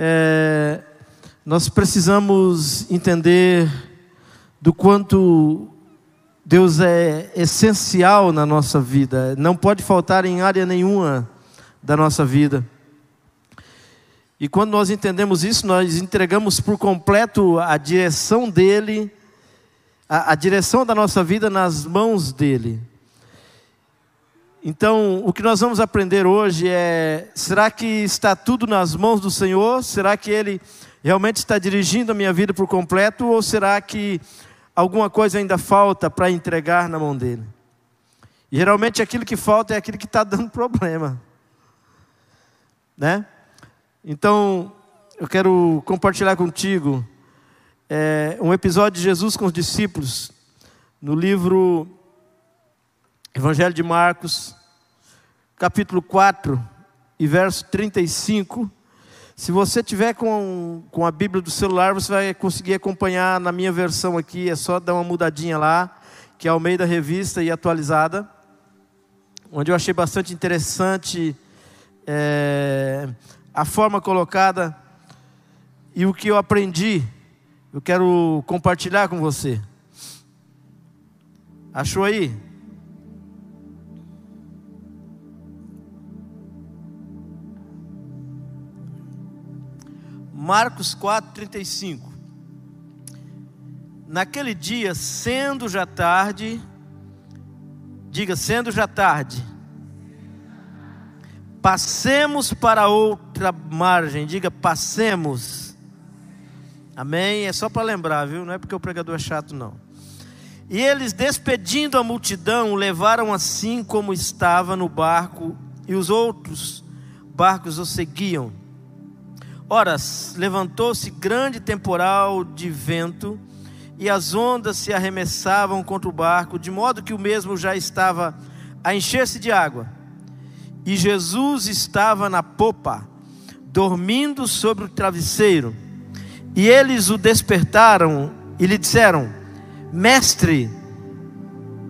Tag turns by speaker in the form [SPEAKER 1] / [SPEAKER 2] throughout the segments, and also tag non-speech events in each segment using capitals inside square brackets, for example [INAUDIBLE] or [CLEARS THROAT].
[SPEAKER 1] é, nós precisamos entender do quanto Deus é essencial na nossa vida, não pode faltar em área nenhuma da nossa vida. E quando nós entendemos isso, nós entregamos por completo a direção dele, a, a direção da nossa vida nas mãos dele. Então, o que nós vamos aprender hoje é: será que está tudo nas mãos do Senhor? Será que Ele realmente está dirigindo a minha vida por completo? Ou será que alguma coisa ainda falta para entregar na mão dele? E geralmente aquilo que falta é aquilo que está dando [LAUGHS] problema, né? Então, eu quero compartilhar contigo é, um episódio de Jesus com os discípulos no livro Evangelho de Marcos, capítulo 4 e verso 35. Se você tiver com, com a Bíblia do celular, você vai conseguir acompanhar na minha versão aqui, é só dar uma mudadinha lá, que é ao meio da revista e atualizada, onde eu achei bastante interessante é, a forma colocada e o que eu aprendi, eu quero compartilhar com você. Achou aí? Marcos 4:35. Naquele dia, sendo já tarde, diga, sendo já tarde, Passemos para outra margem. Diga, passemos. Amém? É só para lembrar, viu? Não é porque o pregador é chato, não. E eles, despedindo a multidão, levaram assim como estava no barco, e os outros barcos o seguiam. Ora, levantou-se grande temporal de vento, e as ondas se arremessavam contra o barco, de modo que o mesmo já estava a encher-se de água. E Jesus estava na popa, dormindo sobre o travesseiro. E eles o despertaram e lhe disseram: Mestre,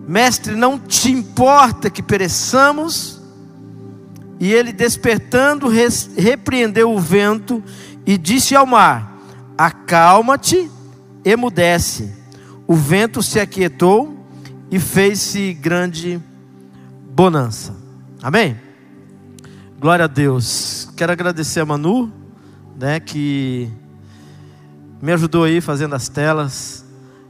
[SPEAKER 1] mestre, não te importa que pereçamos? E ele, despertando, repreendeu o vento e disse ao mar: Acalma-te, emudece. O vento se aquietou e fez-se grande bonança. Amém? Glória a Deus. Quero agradecer a Manu, né, que me ajudou aí fazendo as telas.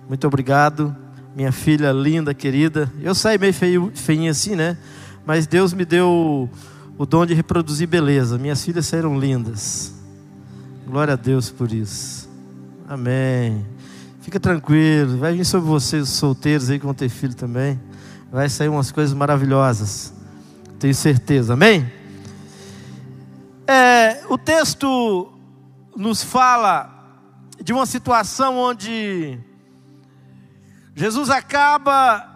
[SPEAKER 1] Muito obrigado. Minha filha linda, querida. Eu saí meio feio, feinha assim, né? Mas Deus me deu o dom de reproduzir beleza. Minhas filhas saíram lindas. Glória a Deus por isso. Amém. Fica tranquilo. Vai vir sobre vocês, os solteiros aí que vão ter filho também. Vai sair umas coisas maravilhosas. Tenho certeza. Amém? É, o texto nos fala de uma situação onde Jesus acaba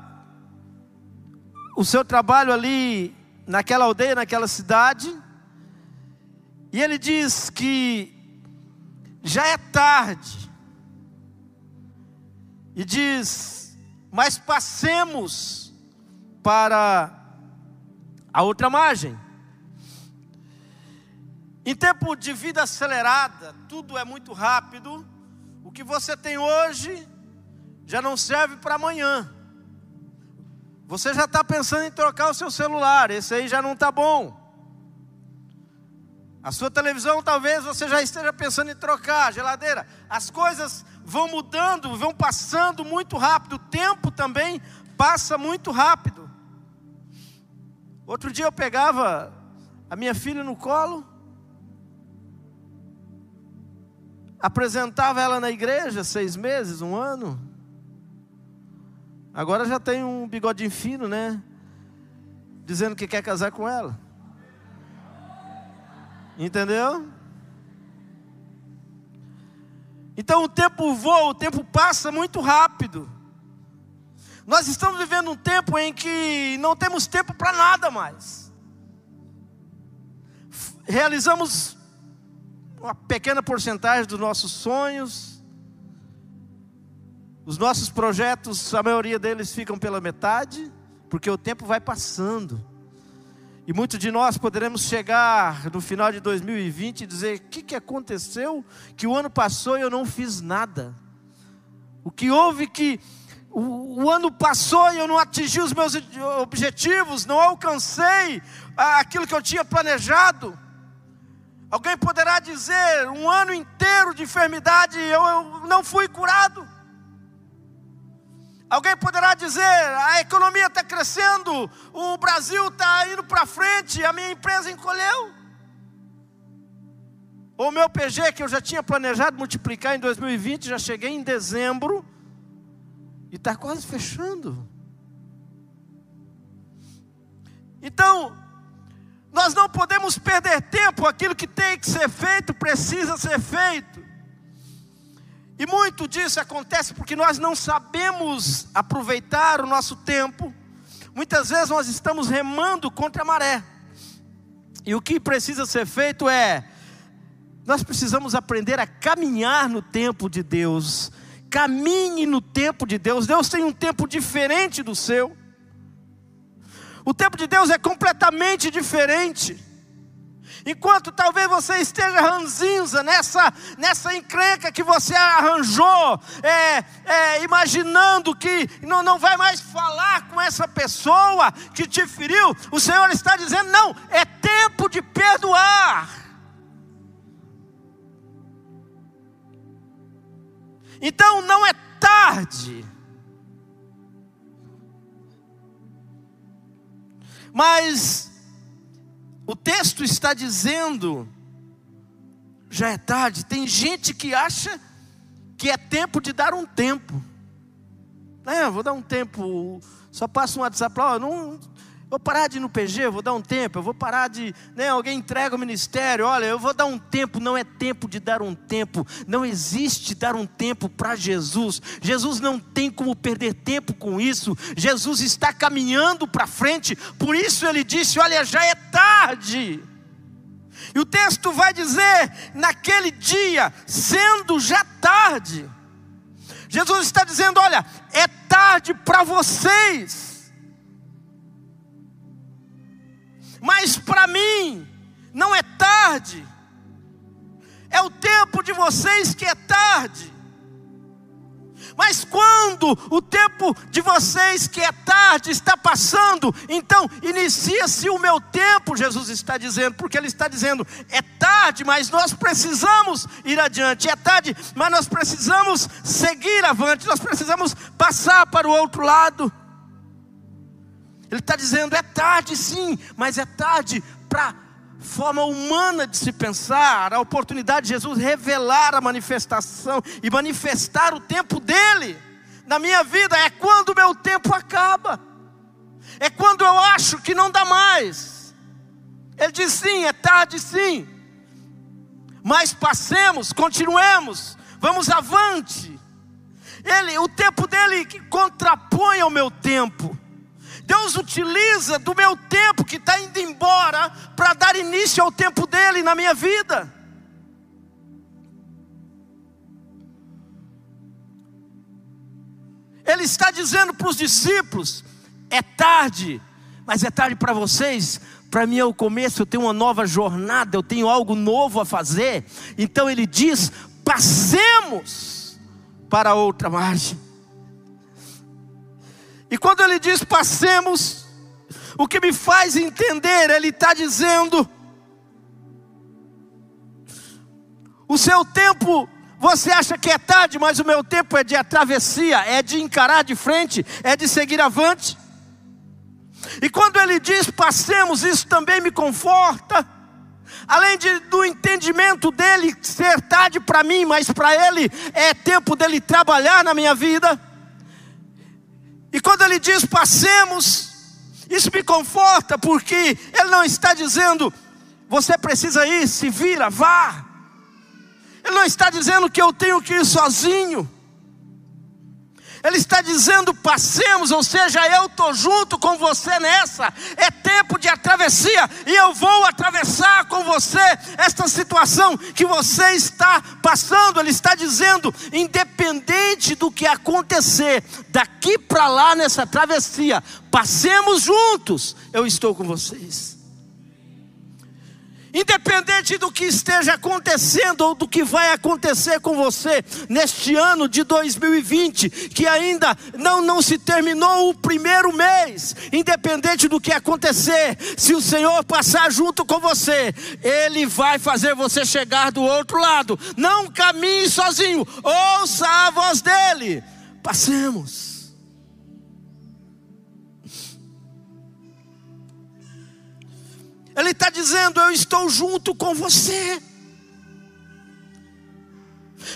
[SPEAKER 1] o seu trabalho ali naquela aldeia, naquela cidade, e ele diz que já é tarde, e diz: Mas passemos para a outra margem. Em tempo de vida acelerada, tudo é muito rápido. O que você tem hoje já não serve para amanhã. Você já está pensando em trocar o seu celular, esse aí já não está bom. A sua televisão talvez você já esteja pensando em trocar, geladeira. As coisas vão mudando, vão passando muito rápido. O tempo também passa muito rápido. Outro dia eu pegava a minha filha no colo, apresentava ela na igreja seis meses, um ano. Agora já tem um bigodinho fino, né? Dizendo que quer casar com ela. Entendeu? Então o tempo voa, o tempo passa muito rápido. Nós estamos vivendo um tempo em que não temos tempo para nada mais. Realizamos uma pequena porcentagem dos nossos sonhos. Os nossos projetos, a maioria deles ficam pela metade, porque o tempo vai passando. E muitos de nós poderemos chegar no final de 2020 e dizer: o que, que aconteceu? Que o ano passou e eu não fiz nada. O que houve que o, o ano passou e eu não atingi os meus objetivos, não alcancei aquilo que eu tinha planejado. Alguém poderá dizer: um ano inteiro de enfermidade eu, eu não fui curado. Alguém poderá dizer: a economia está crescendo, o Brasil está indo para frente, a minha empresa encolheu. O meu PG, que eu já tinha planejado multiplicar em 2020, já cheguei em dezembro e está quase fechando. Então, nós não podemos perder tempo, aquilo que tem que ser feito, precisa ser feito. E muito disso acontece porque nós não sabemos aproveitar o nosso tempo. Muitas vezes nós estamos remando contra a maré. E o que precisa ser feito é nós precisamos aprender a caminhar no tempo de Deus. Caminhe no tempo de Deus. Deus tem um tempo diferente do seu. O tempo de Deus é completamente diferente. Enquanto talvez você esteja ranzinza nessa, nessa encrenca que você arranjou, é, é, imaginando que não, não vai mais falar com essa pessoa que te feriu, o Senhor está dizendo: não, é tempo de perdoar. Então não é tarde. Mas o texto está dizendo, já é tarde. Tem gente que acha que é tempo de dar um tempo. É, vou dar um tempo. Só passa um WhatsApp lá, não, vou parar de ir no PG, vou dar um tempo, eu vou parar de, né, alguém entrega o ministério, olha, eu vou dar um tempo, não é tempo de dar um tempo, não existe dar um tempo para Jesus, Jesus não tem como perder tempo com isso, Jesus está caminhando para frente, por isso ele disse: olha, já é tarde. E o texto vai dizer: naquele dia, sendo já tarde, Jesus está dizendo: olha, é tarde para vocês mas para mim não é tarde, é o tempo de vocês que é tarde. Mas quando o tempo de vocês que é tarde está passando, então inicia-se o meu tempo, Jesus está dizendo, porque Ele está dizendo: é tarde, mas nós precisamos ir adiante, é tarde, mas nós precisamos seguir avante, nós precisamos passar para o outro lado. Ele está dizendo: é tarde sim, mas é tarde para forma humana de se pensar, a oportunidade de Jesus revelar a manifestação e manifestar o tempo dele na minha vida é quando o meu tempo acaba, é quando eu acho que não dá mais. Ele diz sim, é tarde sim, mas passemos, continuemos, vamos avante. Ele, o tempo dele contrapõe ao meu tempo. Deus utiliza do meu tempo que está indo embora para dar início ao tempo dele na minha vida. Ele está dizendo para os discípulos: é tarde, mas é tarde para vocês. Para mim é o começo, eu tenho uma nova jornada, eu tenho algo novo a fazer. Então ele diz: passemos para outra margem. E quando ele diz passemos, o que me faz entender, ele está dizendo: o seu tempo, você acha que é tarde, mas o meu tempo é de travessia, é de encarar de frente, é de seguir avante. E quando ele diz passemos, isso também me conforta. Além de, do entendimento dele ser tarde para mim, mas para ele é tempo dele trabalhar na minha vida. E quando ele diz passemos, isso me conforta, porque ele não está dizendo, você precisa ir, se vira, vá. Ele não está dizendo que eu tenho que ir sozinho. Ele está dizendo: passemos, ou seja, eu estou junto com você nessa. É tempo de travessia e eu vou atravessar com você esta situação que você está passando. Ele está dizendo: independente do que acontecer daqui para lá nessa travessia, passemos juntos, eu estou com vocês. Independente do que esteja acontecendo ou do que vai acontecer com você neste ano de 2020, que ainda não, não se terminou o primeiro mês, independente do que acontecer, se o Senhor passar junto com você, Ele vai fazer você chegar do outro lado. Não caminhe sozinho, ouça a voz dEle. Passemos. Ele está dizendo: Eu estou junto com você.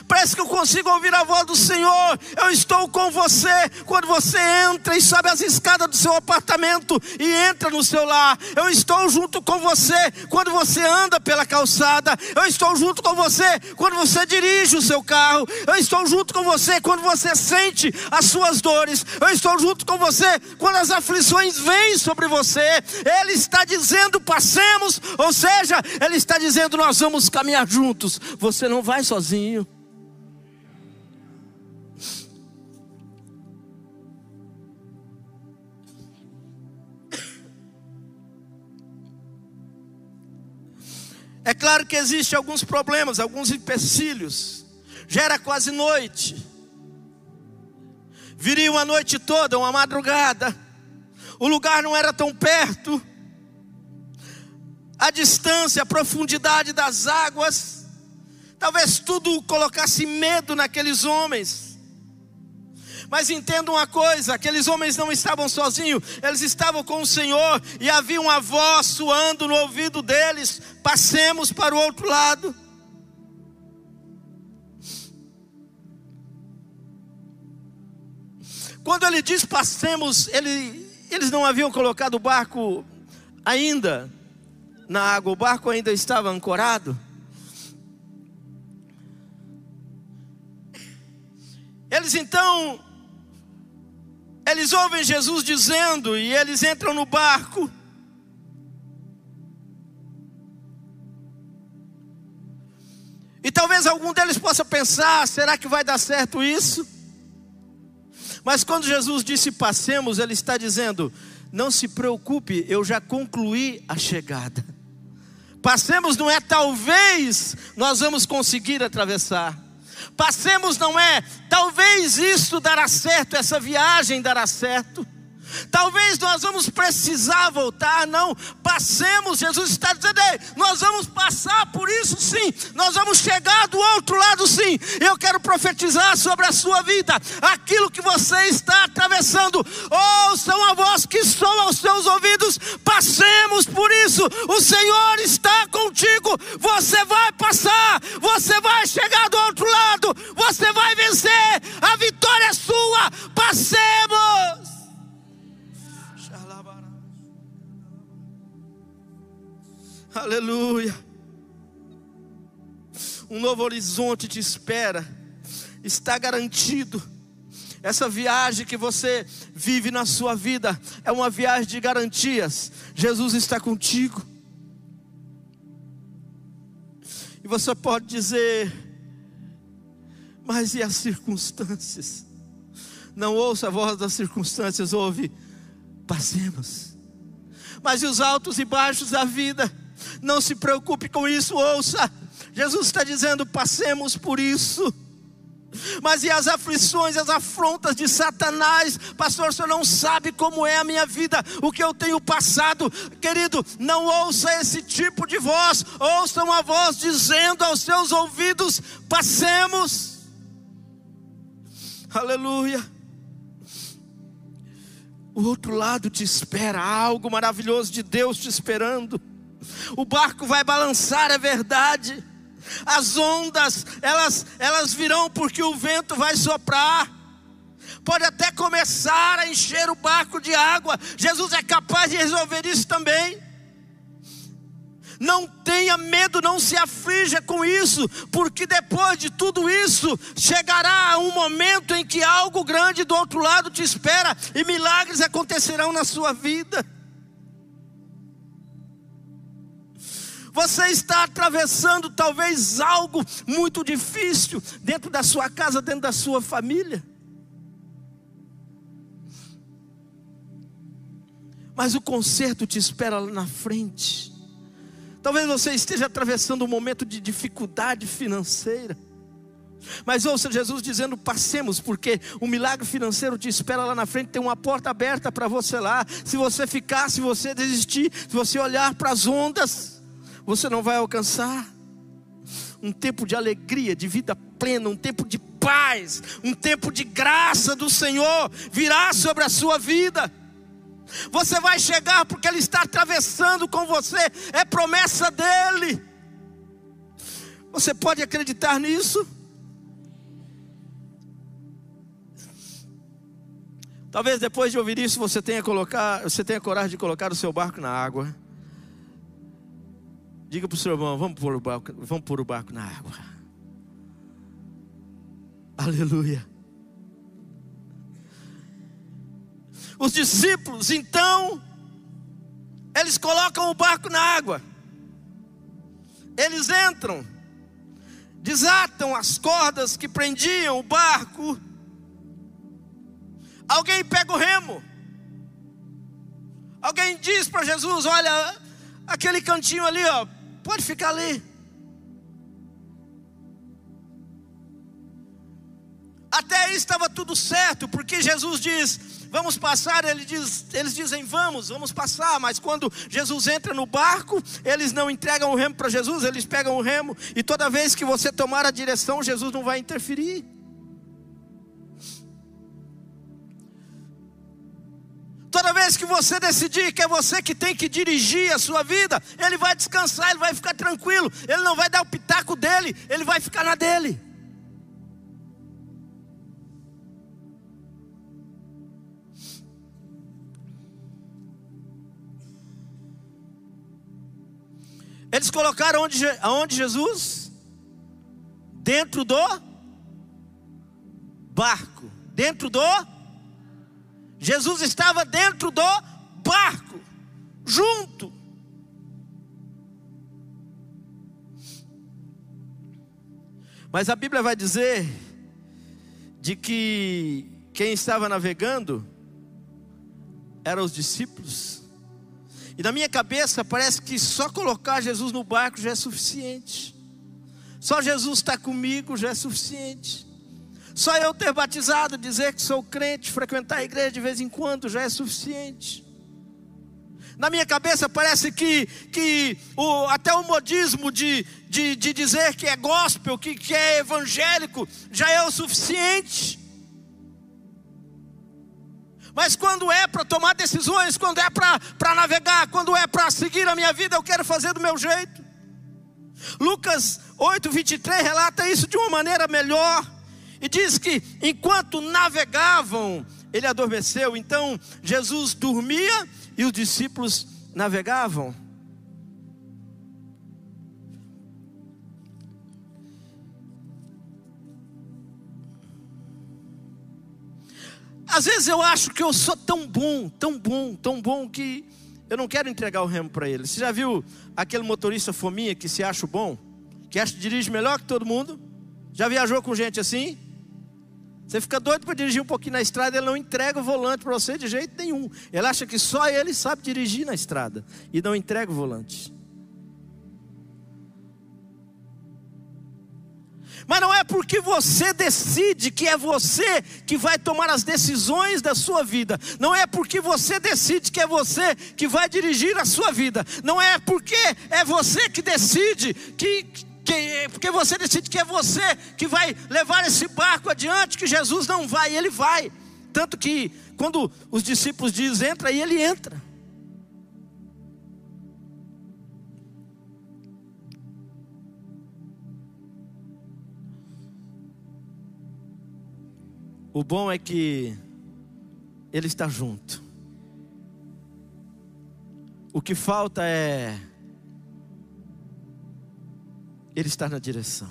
[SPEAKER 1] Parece que eu consigo ouvir a voz do Senhor. Eu estou com você. Quando você entra e sobe as escadas do seu apartamento e entra no seu lar, eu estou junto com você. Quando você anda pela calçada, eu estou junto com você. Quando você dirige o seu carro, eu estou junto com você. Quando você sente as suas dores, eu estou junto com você. Quando as aflições vêm sobre você, Ele está dizendo: passemos. Ou seja, Ele está dizendo: nós vamos caminhar juntos. Você não vai sozinho. É claro que existem alguns problemas, alguns empecilhos. Já era quase noite. Viria uma noite toda, uma madrugada. O lugar não era tão perto. A distância, a profundidade das águas. Talvez tudo colocasse medo naqueles homens. Mas entenda uma coisa: aqueles homens não estavam sozinhos, eles estavam com o Senhor, e havia uma voz soando no ouvido deles: passemos para o outro lado. Quando ele diz passemos, ele, eles não haviam colocado o barco ainda na água, o barco ainda estava ancorado. Eles então eles ouvem Jesus dizendo e eles entram no barco. E talvez algum deles possa pensar: será que vai dar certo isso? Mas quando Jesus disse passemos, ele está dizendo: não se preocupe, eu já concluí a chegada. Passemos não é talvez nós vamos conseguir atravessar. Passemos não é, talvez isso dará certo, essa viagem dará certo. Talvez nós vamos precisar voltar, não. Passemos, Jesus está dizendo, Ei, nós vamos passar por isso sim, nós vamos chegar do outro lado sim. Eu quero profetizar sobre a sua vida, aquilo que você está atravessando. Ouçam a voz que soa aos seus ouvidos, passemos por isso. O Senhor está contigo, você vai passar, você vai chegar do outro lado, você vai vencer, a vitória é sua. Passemos. Aleluia. Um novo horizonte te espera. Está garantido. Essa viagem que você vive na sua vida é uma viagem de garantias. Jesus está contigo. E você pode dizer, mas e as circunstâncias? Não ouça a voz das circunstâncias, ouve, passemos. Mas e os altos e baixos da vida? Não se preocupe com isso, ouça. Jesus está dizendo: passemos por isso. Mas e as aflições, as afrontas de Satanás? Pastor, senhor não sabe como é a minha vida, o que eu tenho passado. Querido, não ouça esse tipo de voz. Ouça uma voz dizendo aos seus ouvidos: passemos. Aleluia. O outro lado te espera, algo maravilhoso de Deus te esperando. O barco vai balançar, é verdade. As ondas, elas, elas virão porque o vento vai soprar. Pode até começar a encher o barco de água. Jesus é capaz de resolver isso também. Não tenha medo, não se aflija com isso, porque depois de tudo isso, chegará um momento em que algo grande do outro lado te espera e milagres acontecerão na sua vida. Você está atravessando talvez algo muito difícil dentro da sua casa, dentro da sua família. Mas o conserto te espera lá na frente. Talvez você esteja atravessando um momento de dificuldade financeira. Mas ouça Jesus dizendo: passemos, porque o milagre financeiro te espera lá na frente, tem uma porta aberta para você lá. Se você ficar, se você desistir, se você olhar para as ondas, você não vai alcançar. Um tempo de alegria, de vida plena, um tempo de paz, um tempo de graça do Senhor virá sobre a sua vida. Você vai chegar porque Ele está atravessando com você, é promessa dEle. Você pode acreditar nisso? Talvez depois de ouvir isso você tenha, colocar, você tenha coragem de colocar o seu barco na água. Diga para o seu irmão: vamos pôr, o barco, vamos pôr o barco na água. Aleluia. Os discípulos, então, eles colocam o barco na água. Eles entram, desatam as cordas que prendiam o barco. Alguém pega o remo. Alguém diz para Jesus: Olha, aquele cantinho ali, ó, pode ficar ali. Até aí estava tudo certo, porque Jesus diz: Vamos passar, ele diz, eles dizem: Vamos, vamos passar. Mas quando Jesus entra no barco, eles não entregam o remo para Jesus, eles pegam o remo, e toda vez que você tomar a direção, Jesus não vai interferir. Vez que você decidir que é você que tem que dirigir a sua vida, ele vai descansar, ele vai ficar tranquilo, ele não vai dar o pitaco dele, ele vai ficar na dele. Eles colocaram onde, aonde Jesus? Dentro do barco. Dentro do. Jesus estava dentro do barco. Junto. Mas a Bíblia vai dizer de que quem estava navegando eram os discípulos. E na minha cabeça parece que só colocar Jesus no barco já é suficiente. Só Jesus estar comigo já é suficiente. Só eu ter batizado, dizer que sou crente, frequentar a igreja de vez em quando já é suficiente. Na minha cabeça parece que, que o, até o modismo de, de, de dizer que é gospel, que, que é evangélico, já é o suficiente. Mas quando é para tomar decisões, quando é para navegar, quando é para seguir a minha vida, eu quero fazer do meu jeito. Lucas 8, 23 relata isso de uma maneira melhor. E diz que enquanto navegavam, ele adormeceu. Então Jesus dormia e os discípulos navegavam. Às vezes eu acho que eu sou tão bom, tão bom, tão bom que eu não quero entregar o remo para ele. Você já viu aquele motorista fominha que se acha bom? Que acha que dirige melhor que todo mundo? Já viajou com gente assim? Você fica doido para dirigir um pouquinho na estrada, ele não entrega o volante para você de jeito nenhum. Ele acha que só ele sabe dirigir na estrada e não entrega o volante. Mas não é porque você decide que é você que vai tomar as decisões da sua vida. Não é porque você decide que é você que vai dirigir a sua vida. Não é porque é você que decide que, que porque você decide que é você que vai levar esse barco adiante, que Jesus não vai, ele vai. Tanto que quando os discípulos dizem entra, e ele entra. O bom é que Ele está junto. O que falta é Ele estar na direção.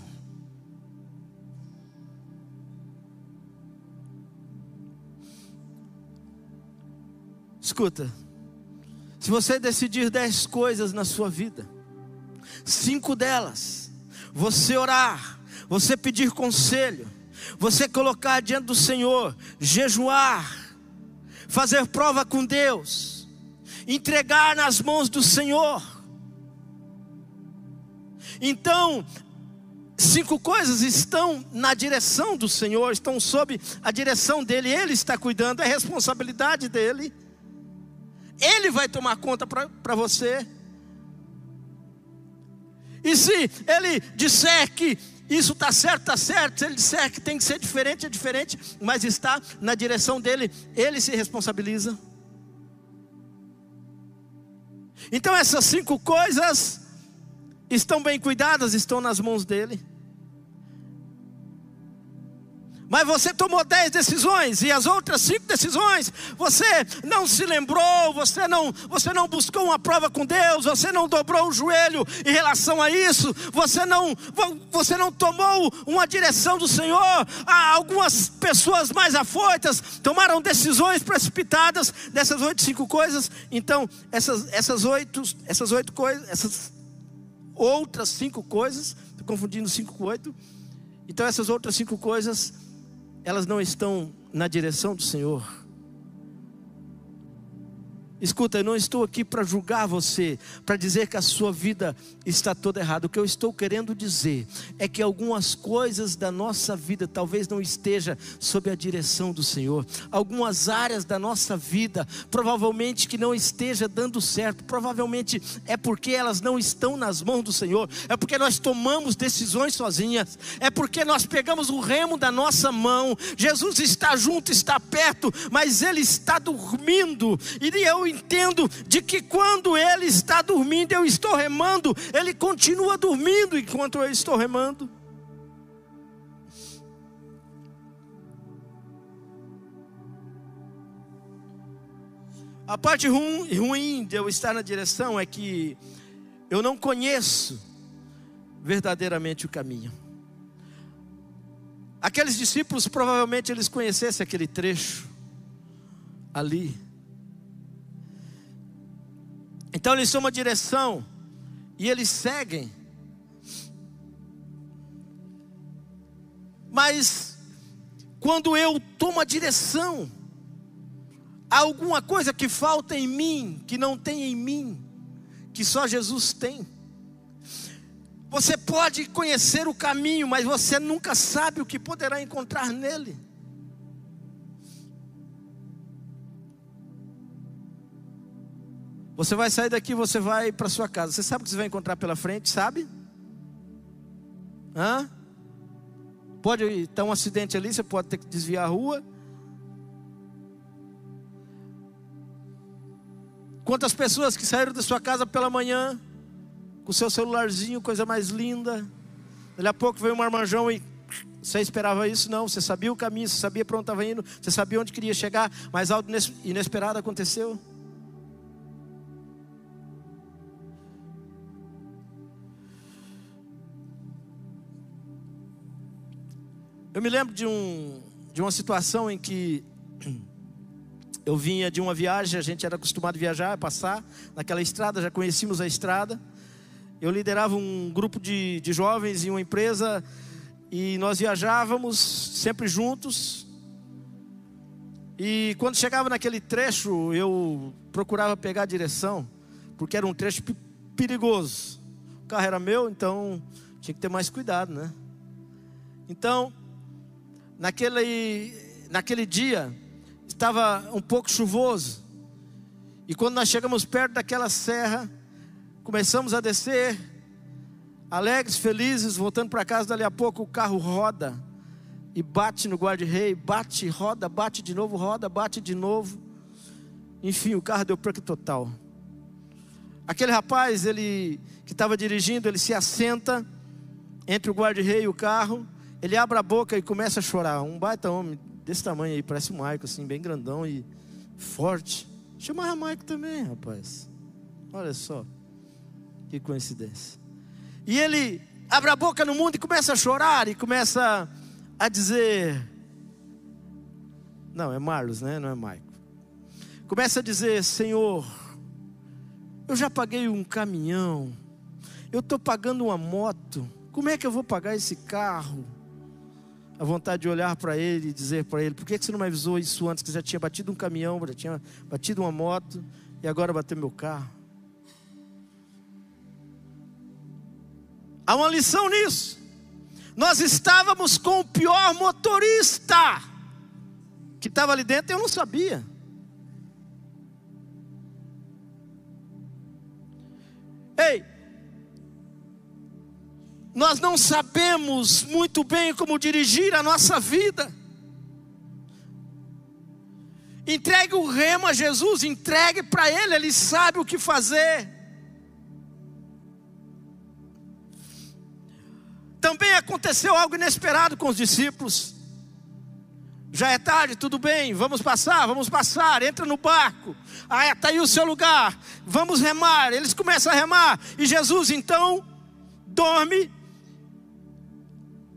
[SPEAKER 1] Escuta, se você decidir dez coisas na sua vida, cinco delas, você orar, você pedir conselho, você colocar diante do Senhor, jejuar, fazer prova com Deus, entregar nas mãos do Senhor. Então, cinco coisas estão na direção do Senhor, estão sob a direção dele, ele está cuidando, é responsabilidade dele. Ele vai tomar conta para você. E se ele disser que isso está certo, está certo. Se ele disser que tem que ser diferente, é diferente. Mas está na direção dele, ele se responsabiliza. Então essas cinco coisas estão bem cuidadas, estão nas mãos dele. Mas você tomou dez decisões e as outras cinco decisões você não se lembrou, você não, você não buscou uma prova com Deus, você não dobrou o joelho em relação a isso, você não, você não tomou uma direção do Senhor. Há algumas pessoas mais afoitas tomaram decisões precipitadas dessas oito cinco coisas. Então essas, essas oito, essas oito coisas, essas outras cinco coisas, confundindo cinco com oito. Então essas outras cinco coisas elas não estão na direção do Senhor. Escuta, eu não estou aqui para julgar você, para dizer que a sua vida está toda errada. O que eu estou querendo dizer é que algumas coisas da nossa vida talvez não esteja sob a direção do Senhor. Algumas áreas da nossa vida provavelmente que não esteja dando certo. Provavelmente é porque elas não estão nas mãos do Senhor. É porque nós tomamos decisões sozinhas. É porque nós pegamos o remo da nossa mão. Jesus está junto, está perto, mas ele está dormindo. E eu entendo de que quando ele está dormindo, eu estou remando, ele continua dormindo enquanto eu estou remando. A parte ruim de eu estar na direção é que eu não conheço verdadeiramente o caminho. Aqueles discípulos provavelmente eles conhecessem aquele trecho ali. Então eles tomam direção e eles seguem. Mas quando eu tomo a direção, há alguma coisa que falta em mim, que não tem em mim, que só Jesus tem. Você pode conhecer o caminho, mas você nunca sabe o que poderá encontrar nele. Você vai sair daqui, você vai para sua casa. Você sabe o que você vai encontrar pela frente, sabe? Hã? Pode estar um acidente ali, você pode ter que desviar a rua. Quantas pessoas que saíram da sua casa pela manhã, com seu celularzinho, coisa mais linda. Daqui a pouco veio um marmanjão e você esperava isso? Não, você sabia o caminho, você sabia para onde estava indo, você sabia onde queria chegar, mas algo inesperado aconteceu. Eu me lembro de, um, de uma situação em que [CLEARS THROAT] eu vinha de uma viagem, a gente era acostumado a viajar, passar naquela estrada, já conhecíamos a estrada. Eu liderava um grupo de, de jovens em uma empresa e nós viajávamos sempre juntos. E quando chegava naquele trecho, eu procurava pegar a direção, porque era um trecho perigoso. O carro era meu, então tinha que ter mais cuidado, né? Então, naquele, naquele dia, estava um pouco chuvoso. E quando nós chegamos perto daquela serra, começamos a descer, alegres, felizes, voltando para casa. Dali a pouco o carro roda e bate no guarda-rei, bate, roda, bate de novo, roda, bate de novo. Enfim, o carro deu perca total. Aquele rapaz, ele que estava dirigindo, ele se assenta entre o guarda-rei e o carro ele abre a boca e começa a chorar. Um baita homem desse tamanho aí, parece um Maico, assim, bem grandão e forte. Chamava Maico também, rapaz. Olha só, que coincidência. E ele abre a boca no mundo e começa a chorar e começa a dizer: Não, é Marlos, né? Não é Maico. Começa a dizer: Senhor, eu já paguei um caminhão, eu estou pagando uma moto, como é que eu vou pagar esse carro? A vontade de olhar para ele e dizer para ele: por que você não me avisou isso antes? Que já tinha batido um caminhão, já tinha batido uma moto e agora bateu meu carro. Há uma lição nisso. Nós estávamos com o pior motorista que estava ali dentro, eu não sabia. Ei, nós não sabemos muito bem como dirigir a nossa vida. Entregue o remo a Jesus, entregue para Ele, Ele sabe o que fazer. Também aconteceu algo inesperado com os discípulos. Já é tarde, tudo bem, vamos passar, vamos passar, entra no barco. Ah, está aí o seu lugar, vamos remar. Eles começam a remar, e Jesus então dorme.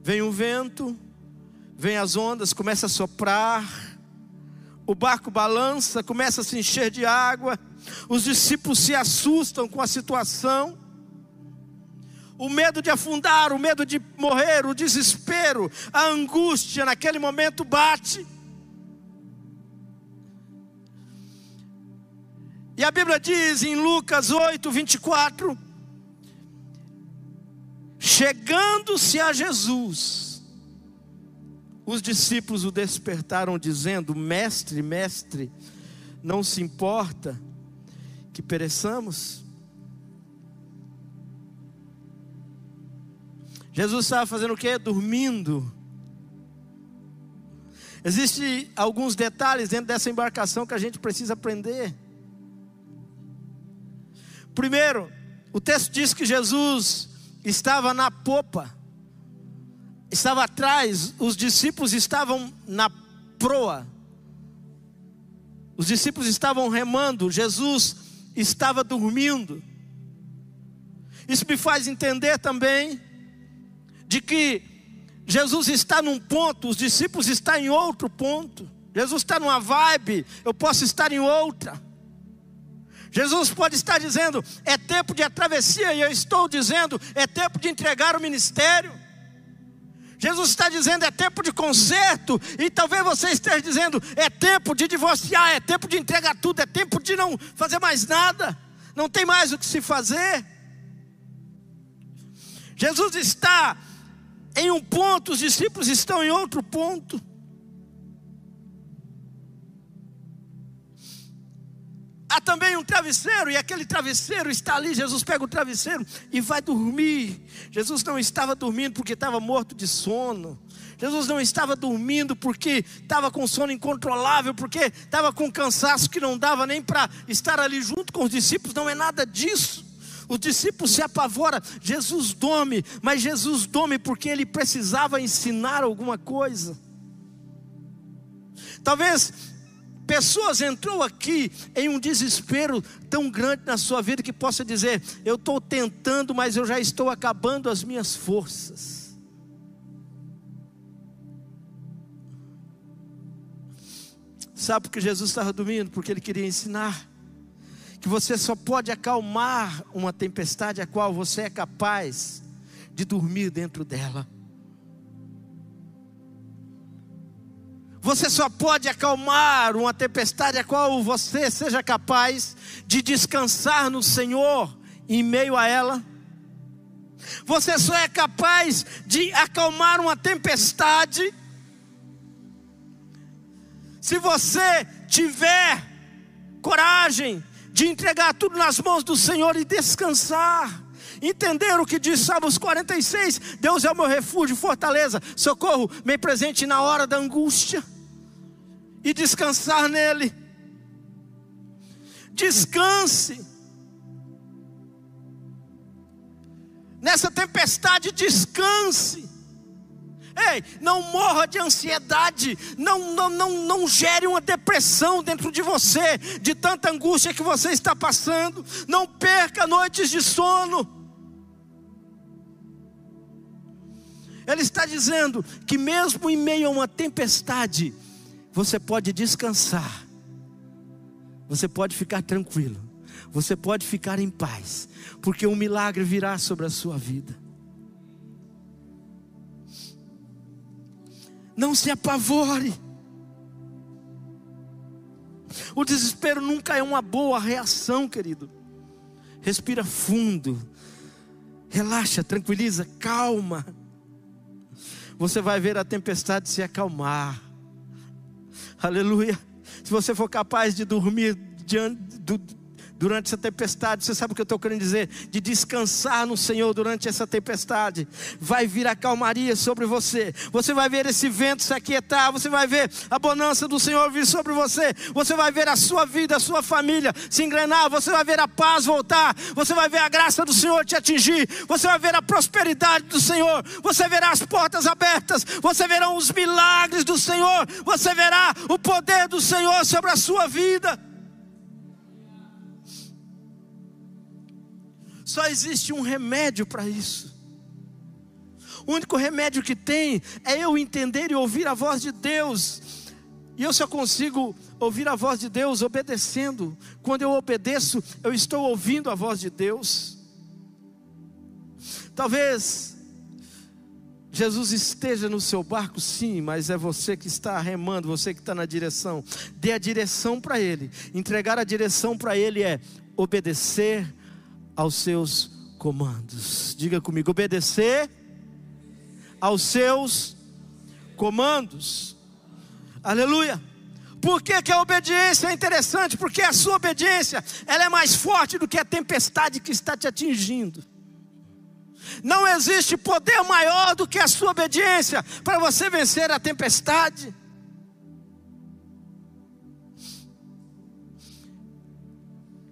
[SPEAKER 1] Vem o vento, vem as ondas, começa a soprar. O barco balança, começa a se encher de água, os discípulos se assustam com a situação, o medo de afundar, o medo de morrer, o desespero, a angústia naquele momento bate. E a Bíblia diz em Lucas 8, 24: Chegando-se a Jesus, os discípulos o despertaram, dizendo: Mestre, mestre, não se importa que pereçamos? Jesus estava fazendo o que? Dormindo. Existem alguns detalhes dentro dessa embarcação que a gente precisa aprender. Primeiro, o texto diz que Jesus estava na popa estava atrás, os discípulos estavam na proa, os discípulos estavam remando, Jesus estava dormindo. Isso me faz entender também de que Jesus está num ponto, os discípulos estão em outro ponto. Jesus está numa vibe, eu posso estar em outra. Jesus pode estar dizendo, é tempo de travessia, e eu estou dizendo, é tempo de entregar o ministério. Jesus está dizendo é tempo de conserto, e talvez você esteja dizendo é tempo de divorciar, é tempo de entregar tudo, é tempo de não fazer mais nada, não tem mais o que se fazer. Jesus está em um ponto, os discípulos estão em outro ponto. Também um travesseiro, e aquele travesseiro está ali. Jesus pega o travesseiro e vai dormir. Jesus não estava dormindo porque estava morto de sono. Jesus não estava dormindo porque estava com sono incontrolável, porque estava com cansaço que não dava nem para estar ali junto com os discípulos. Não é nada disso. Os discípulos se apavoram. Jesus dorme, mas Jesus dorme porque ele precisava ensinar alguma coisa. Talvez pessoas entrou aqui em um desespero tão grande na sua vida que possa dizer: Eu estou tentando, mas eu já estou acabando as minhas forças. Sabe por que Jesus estava dormindo? Porque ele queria ensinar que você só pode acalmar uma tempestade a qual você é capaz de dormir dentro dela. Você só pode acalmar uma tempestade a qual você seja capaz de descansar no Senhor em meio a ela. Você só é capaz de acalmar uma tempestade se você tiver coragem de entregar tudo nas mãos do Senhor e descansar. Entender o que diz Salmos 46: Deus é o meu refúgio, fortaleza, socorro, meio presente na hora da angústia, e descansar nele. Descanse. Nessa tempestade, descanse. Ei, não morra de ansiedade, não, não, não, não gere uma depressão dentro de você, de tanta angústia que você está passando. Não perca noites de sono. Ele está dizendo que, mesmo em meio a uma tempestade, você pode descansar, você pode ficar tranquilo, você pode ficar em paz, porque um milagre virá sobre a sua vida. Não se apavore. O desespero nunca é uma boa reação, querido. Respira fundo. Relaxa, tranquiliza, calma. Você vai ver a tempestade se acalmar. Aleluia. Se você for capaz de dormir diante do, durante essa tempestade. Você sabe o que eu estou querendo dizer? De descansar no Senhor durante essa tempestade. Vai vir a calmaria sobre você. Você vai ver esse vento se aquietar. Você vai ver a bonança do Senhor vir sobre você. Você vai ver a sua vida, a sua família se engrenar. Você vai ver a paz voltar. Você vai ver a graça do Senhor te atingir. Você vai ver a prosperidade do Senhor. Você verá as portas abertas. Você verá os milagres do Senhor. Você verá o poder do Senhor sobre a sua vida. Só existe um remédio para isso. O único remédio que tem é eu entender e ouvir a voz de Deus. E eu só consigo ouvir a voz de Deus obedecendo. Quando eu obedeço, eu estou ouvindo a voz de Deus. Talvez Jesus esteja no seu barco, sim, mas é você que está remando, você que está na direção. Dê a direção para Ele. Entregar a direção para Ele é obedecer aos seus comandos. Diga comigo, obedecer aos seus comandos. Aleluia. Por que, que, a obediência é interessante? Porque a sua obediência ela é mais forte do que a tempestade que está te atingindo. Não existe poder maior do que a sua obediência para você vencer a tempestade.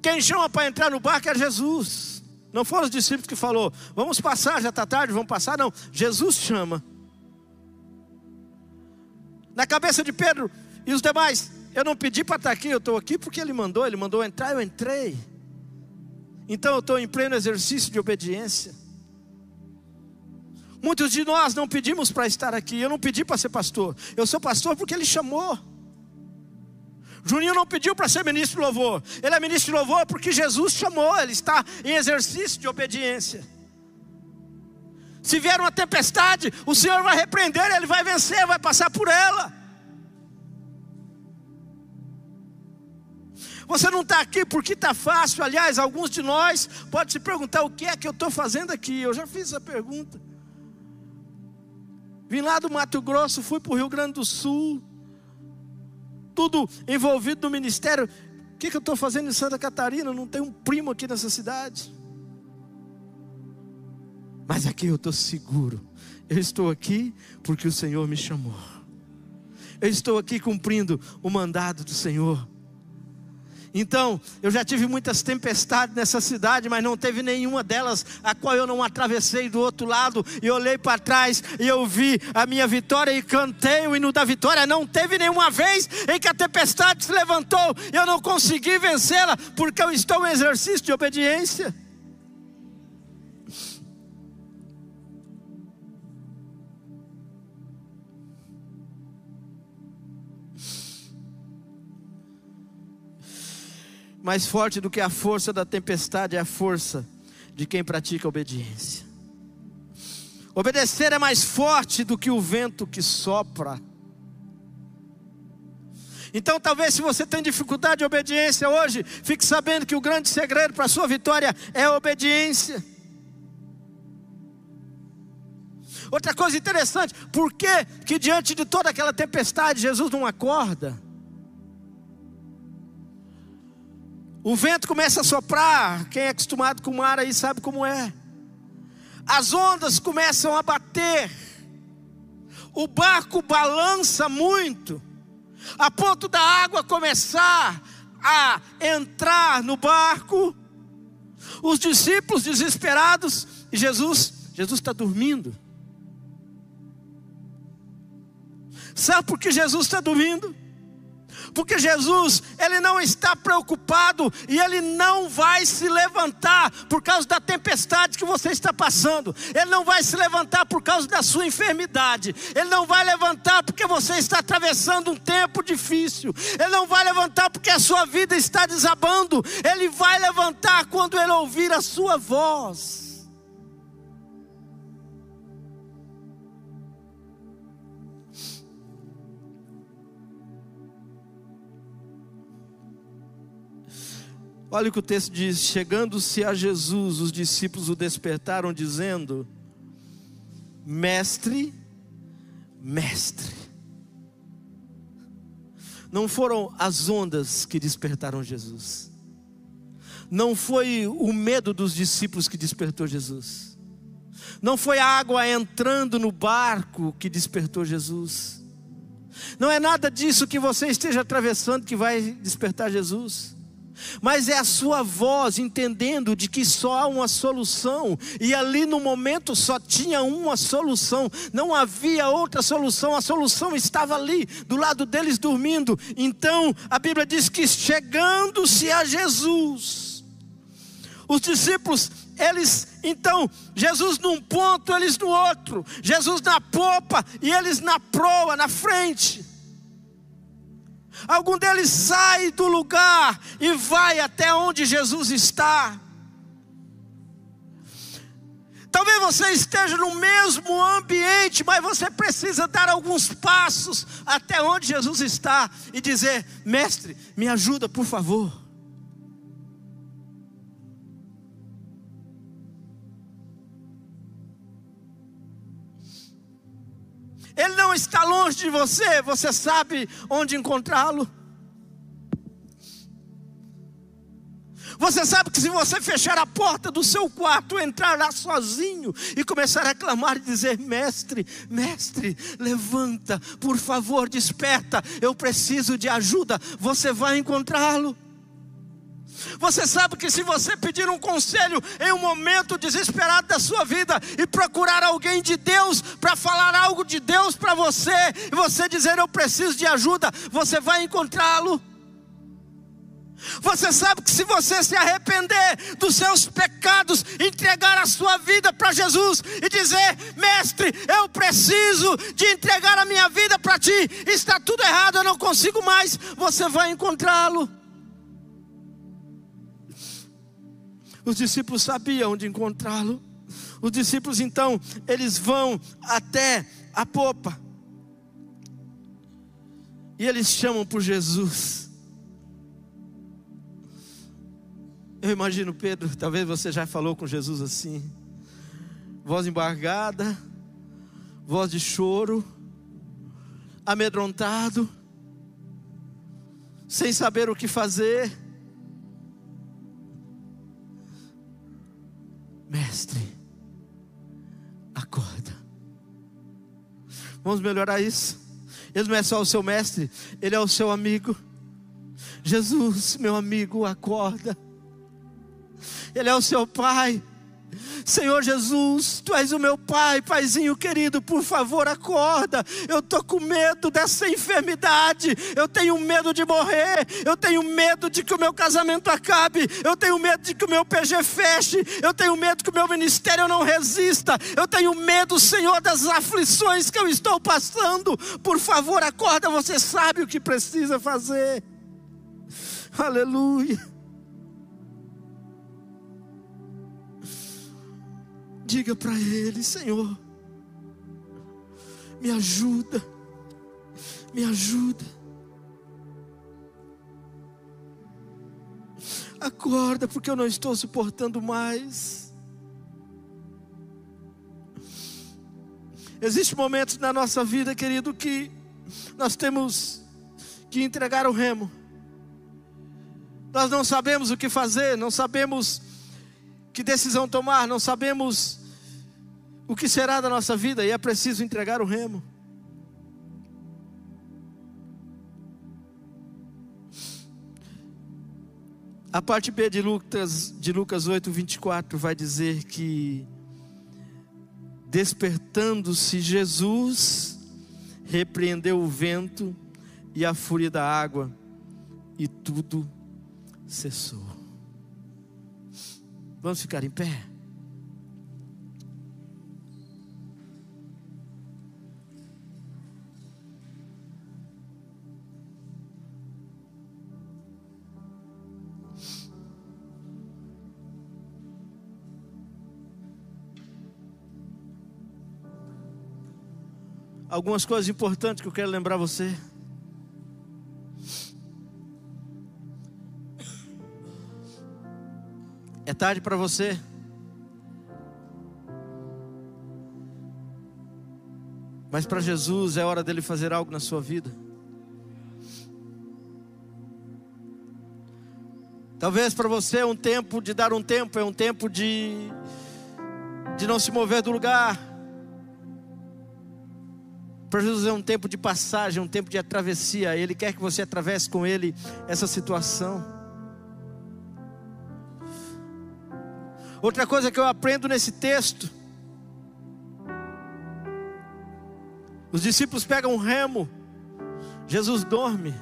[SPEAKER 1] Quem chama para entrar no barco é Jesus. Não foram os discípulos que falou, vamos passar, já está tarde, vamos passar. Não, Jesus chama. Na cabeça de Pedro e os demais, eu não pedi para estar aqui, eu estou aqui porque ele mandou, ele mandou entrar, eu entrei. Então eu estou em pleno exercício de obediência. Muitos de nós não pedimos para estar aqui, eu não pedi para ser pastor, eu sou pastor porque ele chamou. Juninho não pediu para ser ministro de louvor. Ele é ministro de louvor porque Jesus chamou, ele está em exercício de obediência. Se vier uma tempestade, o Senhor vai repreender, ele vai vencer, vai passar por ela. Você não está aqui porque está fácil. Aliás, alguns de nós podem se perguntar: o que é que eu estou fazendo aqui? Eu já fiz essa pergunta. Vim lá do Mato Grosso, fui para o Rio Grande do Sul tudo envolvido no ministério. O que, que eu estou fazendo em Santa Catarina? Não tenho um primo aqui nessa cidade. Mas aqui eu estou seguro. Eu estou aqui porque o Senhor me chamou. Eu estou aqui cumprindo o mandado do Senhor. Então, eu já tive muitas tempestades nessa cidade, mas não teve nenhuma delas a qual eu não atravessei do outro lado e olhei para trás e eu vi a minha vitória e cantei o hino da vitória. Não teve nenhuma vez em que a tempestade se levantou e eu não consegui vencê-la, porque eu estou em exercício de obediência. Mais forte do que a força da tempestade é a força de quem pratica obediência. Obedecer é mais forte do que o vento que sopra. Então, talvez se você tem dificuldade de obediência hoje, fique sabendo que o grande segredo para a sua vitória é a obediência. Outra coisa interessante, por que, que diante de toda aquela tempestade Jesus não acorda? O vento começa a soprar, quem é acostumado com o mar aí sabe como é. As ondas começam a bater, o barco balança muito, a ponto da água começar a entrar no barco. Os discípulos desesperados, e Jesus, Jesus está dormindo. Sabe por que Jesus está dormindo? Porque Jesus, ele não está preocupado e ele não vai se levantar por causa da tempestade que você está passando. Ele não vai se levantar por causa da sua enfermidade. Ele não vai levantar porque você está atravessando um tempo difícil. Ele não vai levantar porque a sua vida está desabando. Ele vai levantar quando ele ouvir a sua voz. Olha o que o texto diz: chegando-se a Jesus, os discípulos o despertaram, dizendo: Mestre, mestre. Não foram as ondas que despertaram Jesus, não foi o medo dos discípulos que despertou Jesus, não foi a água entrando no barco que despertou Jesus, não é nada disso que você esteja atravessando que vai despertar Jesus mas é a sua voz entendendo de que só há uma solução, e ali no momento só tinha uma solução, não havia outra solução, a solução estava ali, do lado deles dormindo. Então a Bíblia diz que chegando-se a Jesus, os discípulos, eles então, Jesus num ponto, eles no outro, Jesus na popa e eles na proa, na frente. Algum deles sai do lugar e vai até onde Jesus está. Talvez você esteja no mesmo ambiente, mas você precisa dar alguns passos até onde Jesus está e dizer: Mestre, me ajuda, por favor. Ele não está longe de você, você sabe onde encontrá-lo. Você sabe que se você fechar a porta do seu quarto, entrar lá sozinho e começar a clamar e dizer: Mestre, mestre, levanta, por favor, desperta, eu preciso de ajuda, você vai encontrá-lo. Você sabe que se você pedir um conselho em um momento desesperado da sua vida e procurar alguém de Deus para falar algo de Deus para você, e você dizer eu preciso de ajuda, você vai encontrá-lo. Você sabe que se você se arrepender dos seus pecados, entregar a sua vida para Jesus e dizer: Mestre, eu preciso de entregar a minha vida para Ti, está tudo errado, eu não consigo mais, você vai encontrá-lo. Os discípulos sabiam onde encontrá-lo. Os discípulos então, eles vão até a popa. E eles chamam por Jesus. Eu imagino Pedro, talvez você já falou com Jesus assim. Voz embargada, voz de choro, amedrontado, sem saber o que fazer. Mestre, acorda. Vamos melhorar isso. Ele não é só o seu mestre, ele é o seu amigo. Jesus, meu amigo, acorda. Ele é o seu pai. Senhor Jesus, Tu és o meu pai, paizinho querido, por favor, acorda. Eu estou com medo dessa enfermidade, eu tenho medo de morrer, eu tenho medo de que o meu casamento acabe, eu tenho medo de que o meu PG feche, eu tenho medo que o meu ministério não resista, eu tenho medo, Senhor, das aflições que eu estou passando. Por favor, acorda, você sabe o que precisa fazer. Aleluia. Diga para Ele: Senhor, me ajuda, me ajuda. Acorda, porque eu não estou suportando mais. Existem momentos na nossa vida, querido, que nós temos que entregar o remo. Nós não sabemos o que fazer, não sabemos que decisão tomar, não sabemos o que será da nossa vida e é preciso entregar o remo. A parte B de Lucas, de Lucas 8, 24 vai dizer que, despertando-se Jesus, repreendeu o vento e a fúria da água, e tudo cessou. Vamos ficar em pé? Algumas coisas importantes que eu quero lembrar você. É tarde para você? Mas para Jesus é hora dele fazer algo na sua vida. Talvez para você é um tempo de dar um tempo, é um tempo de de não se mover do lugar. Para Jesus é um tempo de passagem, um tempo de travessia. Ele quer que você atravesse com Ele essa situação. Outra coisa que eu aprendo nesse texto: os discípulos pegam um remo, Jesus dorme.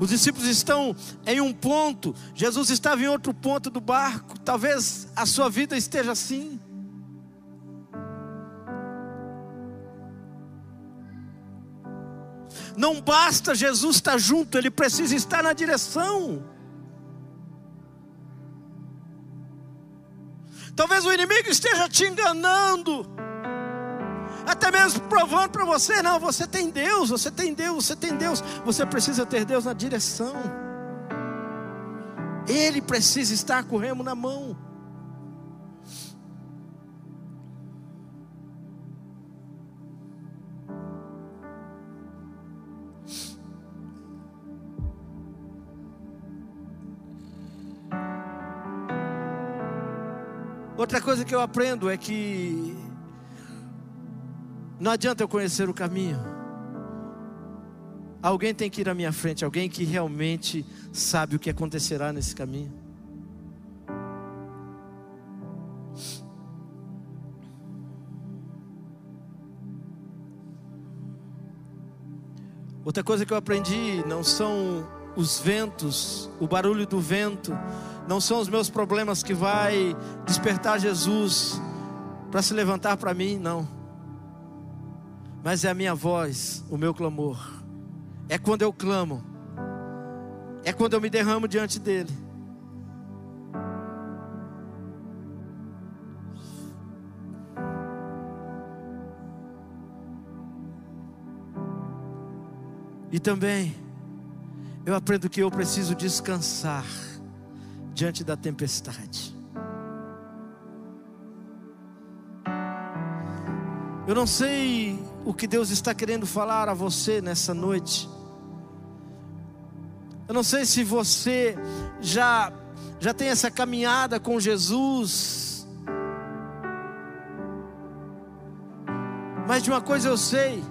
[SPEAKER 1] Os discípulos estão em um ponto, Jesus estava em outro ponto do barco. Talvez a sua vida esteja assim. Não basta Jesus estar junto, ele precisa estar na direção. Talvez o inimigo esteja te enganando, até mesmo provando para você: não, você tem Deus, você tem Deus, você tem Deus. Você precisa ter Deus na direção, Ele precisa estar com o remo na mão. Outra coisa que eu aprendo é que não adianta eu conhecer o caminho. Alguém tem que ir à minha frente, alguém que realmente sabe o que acontecerá nesse caminho. Outra coisa que eu aprendi não são os ventos, o barulho do vento, não são os meus problemas que vai despertar Jesus para se levantar para mim, não. Mas é a minha voz, o meu clamor. É quando eu clamo. É quando eu me derramo diante dele. E também eu aprendo que eu preciso descansar diante da tempestade. Eu não sei o que Deus está querendo falar a você nessa noite. Eu não sei se você já já tem essa caminhada com Jesus. Mas de uma coisa eu sei,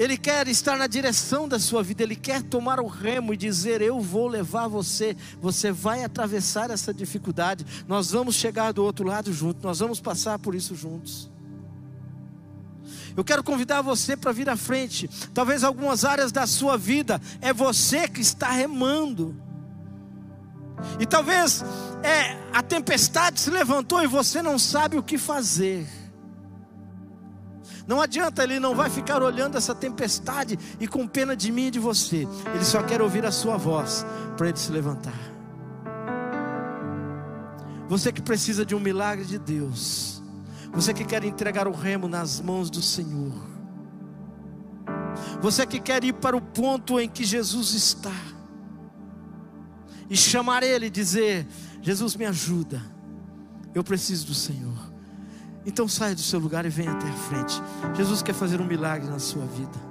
[SPEAKER 1] ele quer estar na direção da sua vida, Ele quer tomar o remo e dizer: Eu vou levar você, você vai atravessar essa dificuldade, nós vamos chegar do outro lado juntos, nós vamos passar por isso juntos. Eu quero convidar você para vir à frente. Talvez algumas áreas da sua vida é você que está remando. E talvez é a tempestade se levantou e você não sabe o que fazer. Não adianta, ele não vai ficar olhando essa tempestade e com pena de mim e de você. Ele só quer ouvir a sua voz para ele se levantar. Você que precisa de um milagre de Deus. Você que quer entregar o remo nas mãos do Senhor. Você que quer ir para o ponto em que Jesus está. E chamar Ele e dizer: Jesus me ajuda. Eu preciso do Senhor. Então saia do seu lugar e venha até a frente. Jesus quer fazer um milagre na sua vida.